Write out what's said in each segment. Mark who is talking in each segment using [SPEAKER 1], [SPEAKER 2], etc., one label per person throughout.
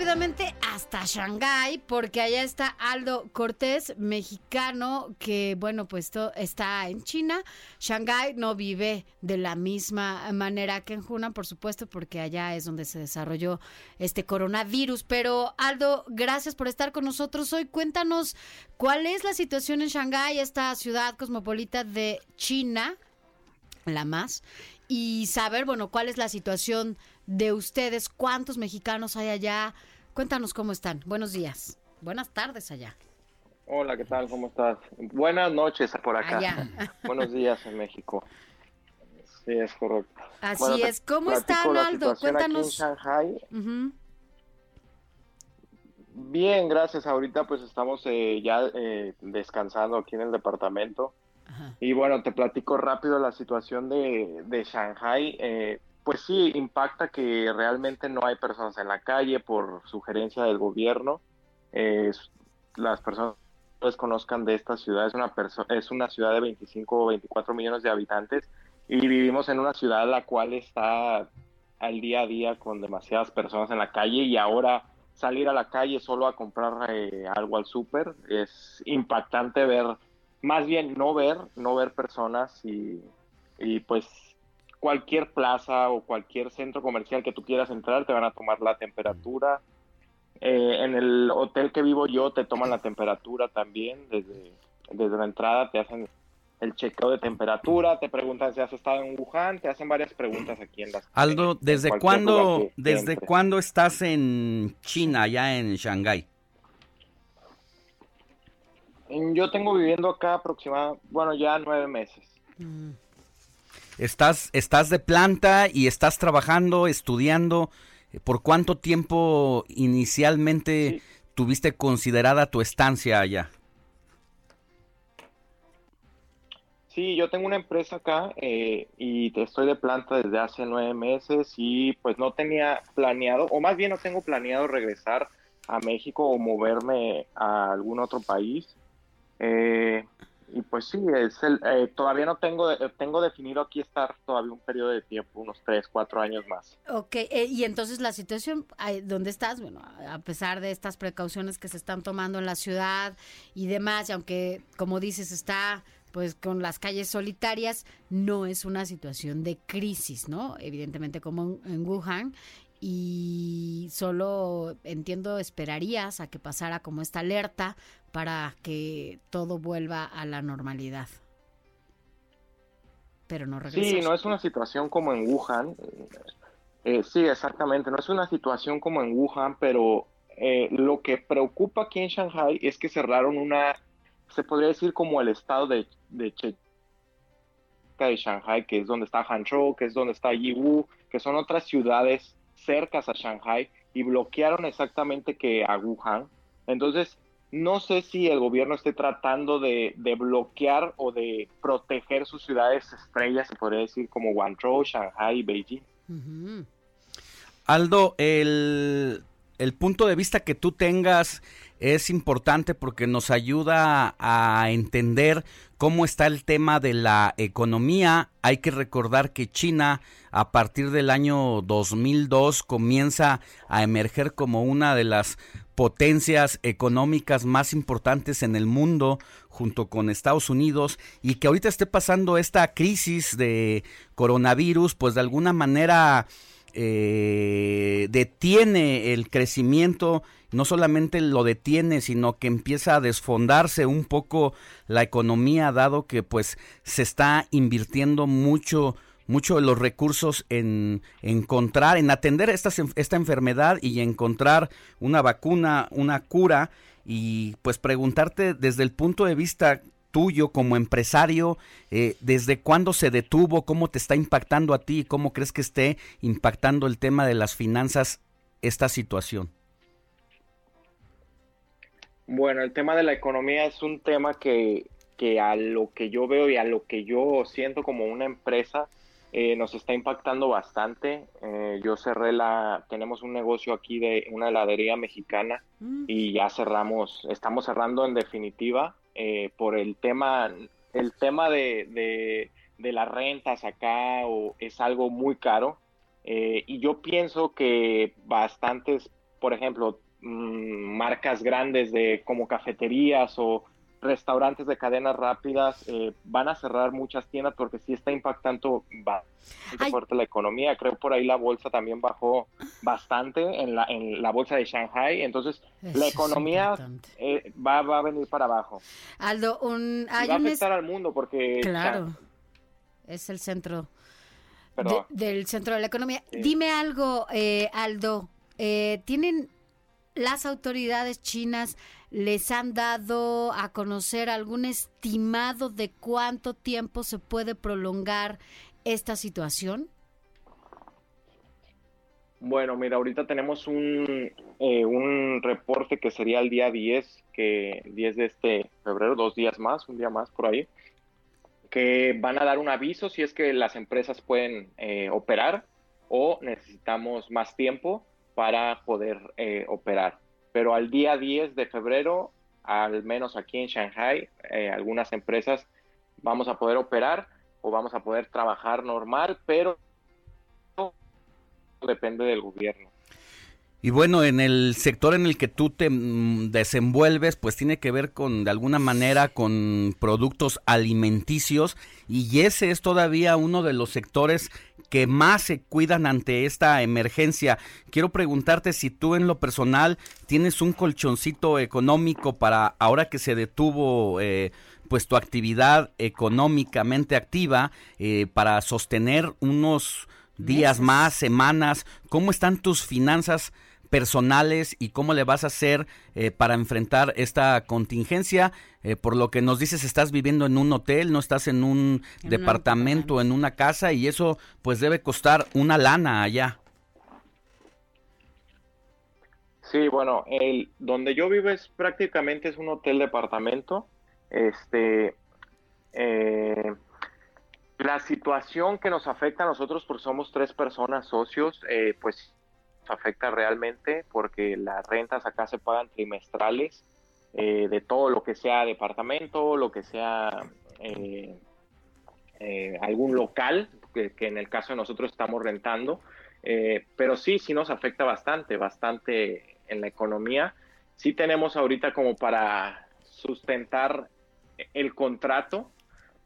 [SPEAKER 1] Rápidamente hasta Shanghái, porque allá está Aldo Cortés, mexicano, que bueno, pues está en China. Shanghái no vive de la misma manera que en Hunan, por supuesto, porque allá es donde se desarrolló este coronavirus. Pero Aldo, gracias por estar con nosotros hoy. Cuéntanos cuál es la situación en Shanghái, esta ciudad cosmopolita de China la más, y saber, bueno, cuál es la situación de ustedes, cuántos mexicanos hay allá. Cuéntanos cómo están. Buenos días. Buenas tardes allá.
[SPEAKER 2] Hola, ¿qué tal? ¿Cómo estás? Buenas noches por acá.
[SPEAKER 1] Allá.
[SPEAKER 2] Buenos días en México. Sí, es correcto.
[SPEAKER 1] Así
[SPEAKER 2] Bueno,
[SPEAKER 1] es. ¿Cómo
[SPEAKER 2] la
[SPEAKER 1] Aldo?
[SPEAKER 2] situación aquí en
[SPEAKER 1] Cuéntanos.
[SPEAKER 2] Bien, gracias. Ahorita pues estamos eh, ya eh, descansando aquí en el departamento.
[SPEAKER 1] Ajá.
[SPEAKER 2] Y bueno, te platico rápido la situación de, de Shanghai. Eh, pues sí, impacta que realmente no hay personas en la calle por sugerencia del gobierno. Las personas pues conozcan de esta ciudad, es una, es una ciudad de 25 o 24 millones de habitantes y vivimos en una ciudad la cual está al día a día con demasiadas personas en la calle y ahora salir a la calle solo a comprar eh, algo al súper es impactante ver más bien no ver, no ver personas y, y, pues cualquier plaza o cualquier centro comercial que tú quieras entrar te van a tomar la temperatura. Eh, en el hotel que vivo yo te toman la temperatura también desde, desde la entrada, te hacen el chequeo de temperatura, te preguntan si has estado en Wuhan, te hacen varias preguntas aquí en las
[SPEAKER 3] Aldo, ¿desde cuándo, desde cuándo estás en China, ya en Shanghái?
[SPEAKER 2] Yo tengo viviendo acá aproximadamente, bueno, ya nueve meses.
[SPEAKER 1] Mm.
[SPEAKER 3] Estás, estás de planta y estás trabajando, estudiando. ¿Por cuánto tiempo inicialmente
[SPEAKER 2] Sí.
[SPEAKER 3] tuviste considerada tu estancia allá?
[SPEAKER 2] Sí, yo tengo una empresa acá eh, y te- estoy de planta desde hace nueve meses y pues no tenía planeado, o más bien no tengo planeado regresar a México o moverme a algún otro país. Eh, y pues sí, es el, eh, todavía no tengo, eh, tengo definido aquí estar todavía un periodo de tiempo, unos tres, cuatro años más.
[SPEAKER 1] Ok, eh, y entonces la situación, ahí ¿dónde estás? Bueno, a pesar de estas precauciones que se están tomando en la ciudad y demás, y aunque, como dices, está pues con las calles solitarias, no es una situación de crisis, ¿no? Evidentemente como en Wuhan, y solo entiendo, esperarías a que pasara como esta alerta para que todo vuelva a la normalidad. Pero no regresa.
[SPEAKER 2] Sí, no es una situación como en Wuhan. Eh, sí, exactamente, no es una situación como en Wuhan, pero eh, lo que preocupa aquí en Shanghai es que cerraron una, se podría decir como el estado de, de Che- de Shanghai, que es donde está Hangzhou, que es donde está Yiwu, que son otras ciudades cercas a Shanghai, y bloquearon exactamente que a Wuhan. Entonces, no sé si el gobierno esté tratando de, de bloquear o de proteger sus ciudades estrellas, se podría decir, como Guangzhou, Shanghai y Beijing.
[SPEAKER 1] Ujú.
[SPEAKER 3] Aldo, el, el punto de vista que tú tengas es importante porque nos ayuda a entender cómo está el tema de la economía. Hay que recordar que China a partir del año 2002 comienza a emerger como una de las potencias económicas más importantes en el mundo junto con Estados Unidos y que ahorita esté pasando esta crisis de coronavirus pues de alguna manera eh, detiene el crecimiento, no solamente lo detiene, sino que empieza a desfondarse un poco la economía, dado que pues se está invirtiendo mucho mucho de los recursos en encontrar, en atender esta, esta enfermedad y encontrar una vacuna, una cura. Y pues preguntarte desde el punto de vista tuyo como empresario, eh, ¿desde cuándo se detuvo? ¿Cómo te está impactando a ti? ¿Cómo crees que esté impactando el tema de las finanzas esta situación?
[SPEAKER 2] Bueno, el tema de la economía es un tema que, que a lo que yo veo y a lo que yo siento como una empresa, eh, nos está impactando bastante. Eh, yo cerré la, tenemos un negocio aquí de una heladería mexicana mm. y ya cerramos, estamos cerrando en definitiva eh, por el tema, el tema de, de, las rentas acá o, es algo muy caro. y yo pienso que bastantes, por ejemplo, mm, marcas grandes de como cafeterías o restaurantes de cadenas rápidas eh, van a cerrar muchas tiendas porque sí está impactando bastante fuerte la economía. Creo por ahí la bolsa también bajó bastante en la, en la bolsa de Shanghai. Entonces, la economía eh, va, va, a venir para abajo.
[SPEAKER 1] Aldo, un,
[SPEAKER 2] va a afectar al mundo porque...
[SPEAKER 1] Claro, es el centro del centro de la economía. Dime algo, eh, Aldo. ¿Tienen las autoridades chinas les han dado a conocer algún estimado de cuánto tiempo se puede prolongar esta situación?
[SPEAKER 2] Bueno, mira, ahorita tenemos un, eh, un reporte que sería el día 10, que 10 de este febrero, dos días más, un día más por ahí, que van a dar un aviso si es que las empresas pueden eh, operar o necesitamos más tiempo para poder eh, operar pero al día 10 de febrero, al menos aquí en Shanghai, eh, algunas empresas vamos a poder operar o vamos a poder trabajar normal, pero depende del gobierno.
[SPEAKER 3] Y bueno, en el sector en el que tú te mm, desenvuelves, pues tiene que ver con, de alguna manera, con productos alimenticios y ese es todavía uno de los sectores que más se cuidan ante esta emergencia. Quiero preguntarte si tú en lo personal tienes un colchoncito económico para ahora que se detuvo eh, pues tu actividad económicamente activa eh, para sostener unos días más, semanas. ¿Cómo están tus finanzas? Personales y cómo le vas a hacer eh, para enfrentar esta contingencia. Eh, por lo que nos dices, estás viviendo en un hotel, no estás en un departamento, en una casa y eso pues debe costar una lana allá.
[SPEAKER 2] Sí, bueno, el donde yo vivo es prácticamente es un hotel departamento. Este, eh, la situación que nos afecta a nosotros, porque somos tres personas socios, pues afecta realmente porque las rentas acá se pagan trimestrales eh, de todo lo que sea departamento, lo que sea eh, eh, algún local, que, en el caso de nosotros estamos rentando, pero sí, sí nos afecta bastante, bastante en la economía. Sí tenemos ahorita como para sustentar el contrato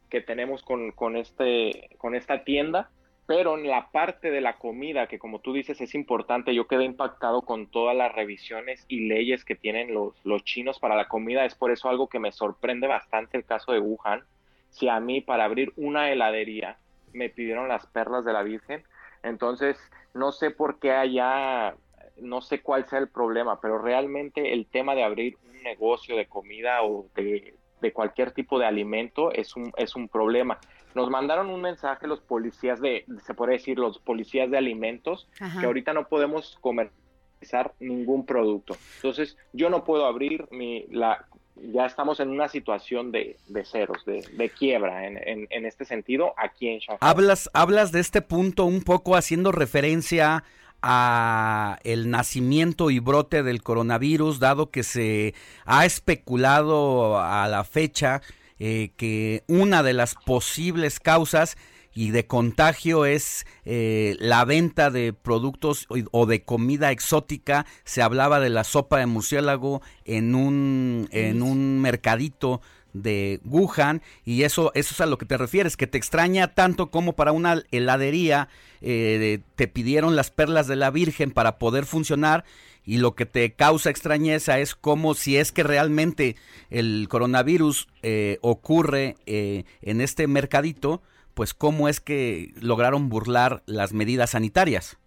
[SPEAKER 2] que tenemos con, con, este, con esta tienda, pero en la parte de la comida, que como tú dices es importante, yo quedé impactado con todas las revisiones y leyes que tienen los, los chinos para la comida, es por eso algo que me sorprende bastante el caso de Wuhan. Si a mí para abrir una heladería me pidieron las perlas de la Virgen, entonces no sé por qué allá, no sé cuál sea el problema, pero realmente el tema de abrir un negocio de comida o de, de cualquier tipo de alimento es un, es un problema nos mandaron un mensaje los policías de, se puede decir, los policías de alimentos, que ahorita no podemos comercializar ningún producto. Entonces, yo no puedo abrir mi, la, ya estamos en una situación de, de ceros, de, de quiebra en, en, en, este sentido aquí en Shanghai.
[SPEAKER 3] Hablas, hablas de este punto un poco haciendo referencia a el nacimiento y brote del coronavirus, dado que se ha especulado a la fecha eh, que una de las posibles causas y de contagio es eh, la venta de productos o de comida exótica. Se hablaba de la sopa de murciélago en un, en un mercadito de Wuhan y eso, eso es a lo que te refieres, que te extraña tanto como para una heladería eh, te pidieron las perlas de la Virgen para poder funcionar y lo que te causa extrañeza es como si es que realmente el coronavirus eh, ocurre eh, en este mercadito, pues cómo es que lograron burlar las medidas sanitarias.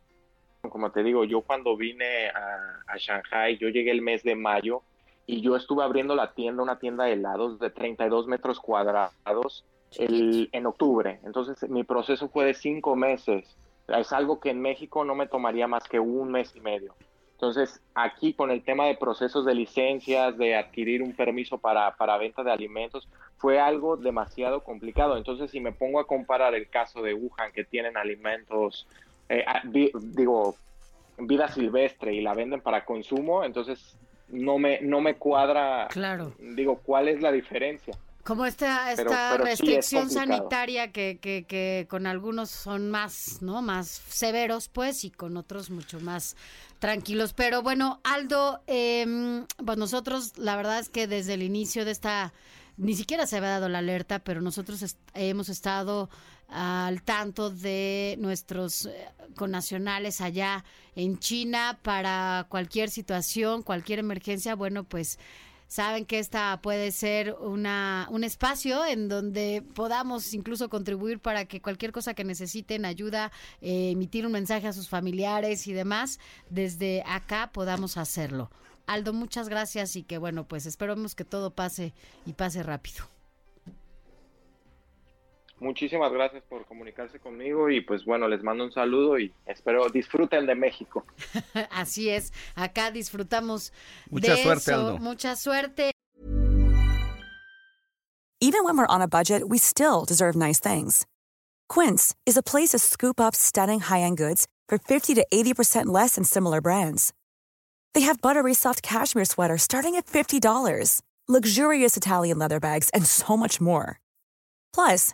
[SPEAKER 2] Como te digo, yo cuando vine a, a Shanghai, yo llegué el mes de mayo y yo estuve abriendo la tienda, una tienda de helados de 32 metros cuadrados el, en octubre. Entonces mi proceso fue de cinco meses. Es algo que en México no me tomaría más que un mes y medio. Entonces, aquí con el tema de procesos de licencias, de adquirir un permiso para, para venta de alimentos, fue algo demasiado complicado. Entonces, si me pongo a comparar el caso de Wuhan, que tienen alimentos, eh, digo, vida silvestre y la venden para consumo, entonces no me, no me cuadra,
[SPEAKER 1] claro.
[SPEAKER 2] digo, ¿cuál es la diferencia?
[SPEAKER 1] Como esta, esta restricción sanitaria que, que, que, con algunos son más, ¿no? Más severos, pues, y con otros mucho más tranquilos. Pero bueno, Aldo, eh, pues nosotros, la verdad es que desde el inicio de esta, ni siquiera se había dado la alerta, pero nosotros hemos estado al tanto de nuestros eh, connacionales allá en China para cualquier situación, cualquier emergencia, bueno, pues saben que esta puede ser una, un espacio en donde podamos incluso contribuir para que cualquier cosa que necesiten, ayuda, eh, emitir un mensaje a sus familiares y demás, desde acá podamos hacerlo. Aldo, muchas gracias y que bueno, pues esperemos que todo pase y pase rápido.
[SPEAKER 2] Muchísimas gracias por comunicarse conmigo y pues bueno, les mando un saludo y espero disfruten de México.
[SPEAKER 1] Así es, acá disfrutamos
[SPEAKER 3] Mucha
[SPEAKER 1] de
[SPEAKER 3] suerte,
[SPEAKER 1] eso.
[SPEAKER 3] Aldo.
[SPEAKER 1] Mucha suerte.
[SPEAKER 4] Even when we're on a budget, we still deserve nice things. Quince is a place to scoop up stunning high-end goods for 50 to 80% less than similar brands. They have buttery soft cashmere sweaters starting at $50, luxurious Italian leather bags, and so much more. Plus,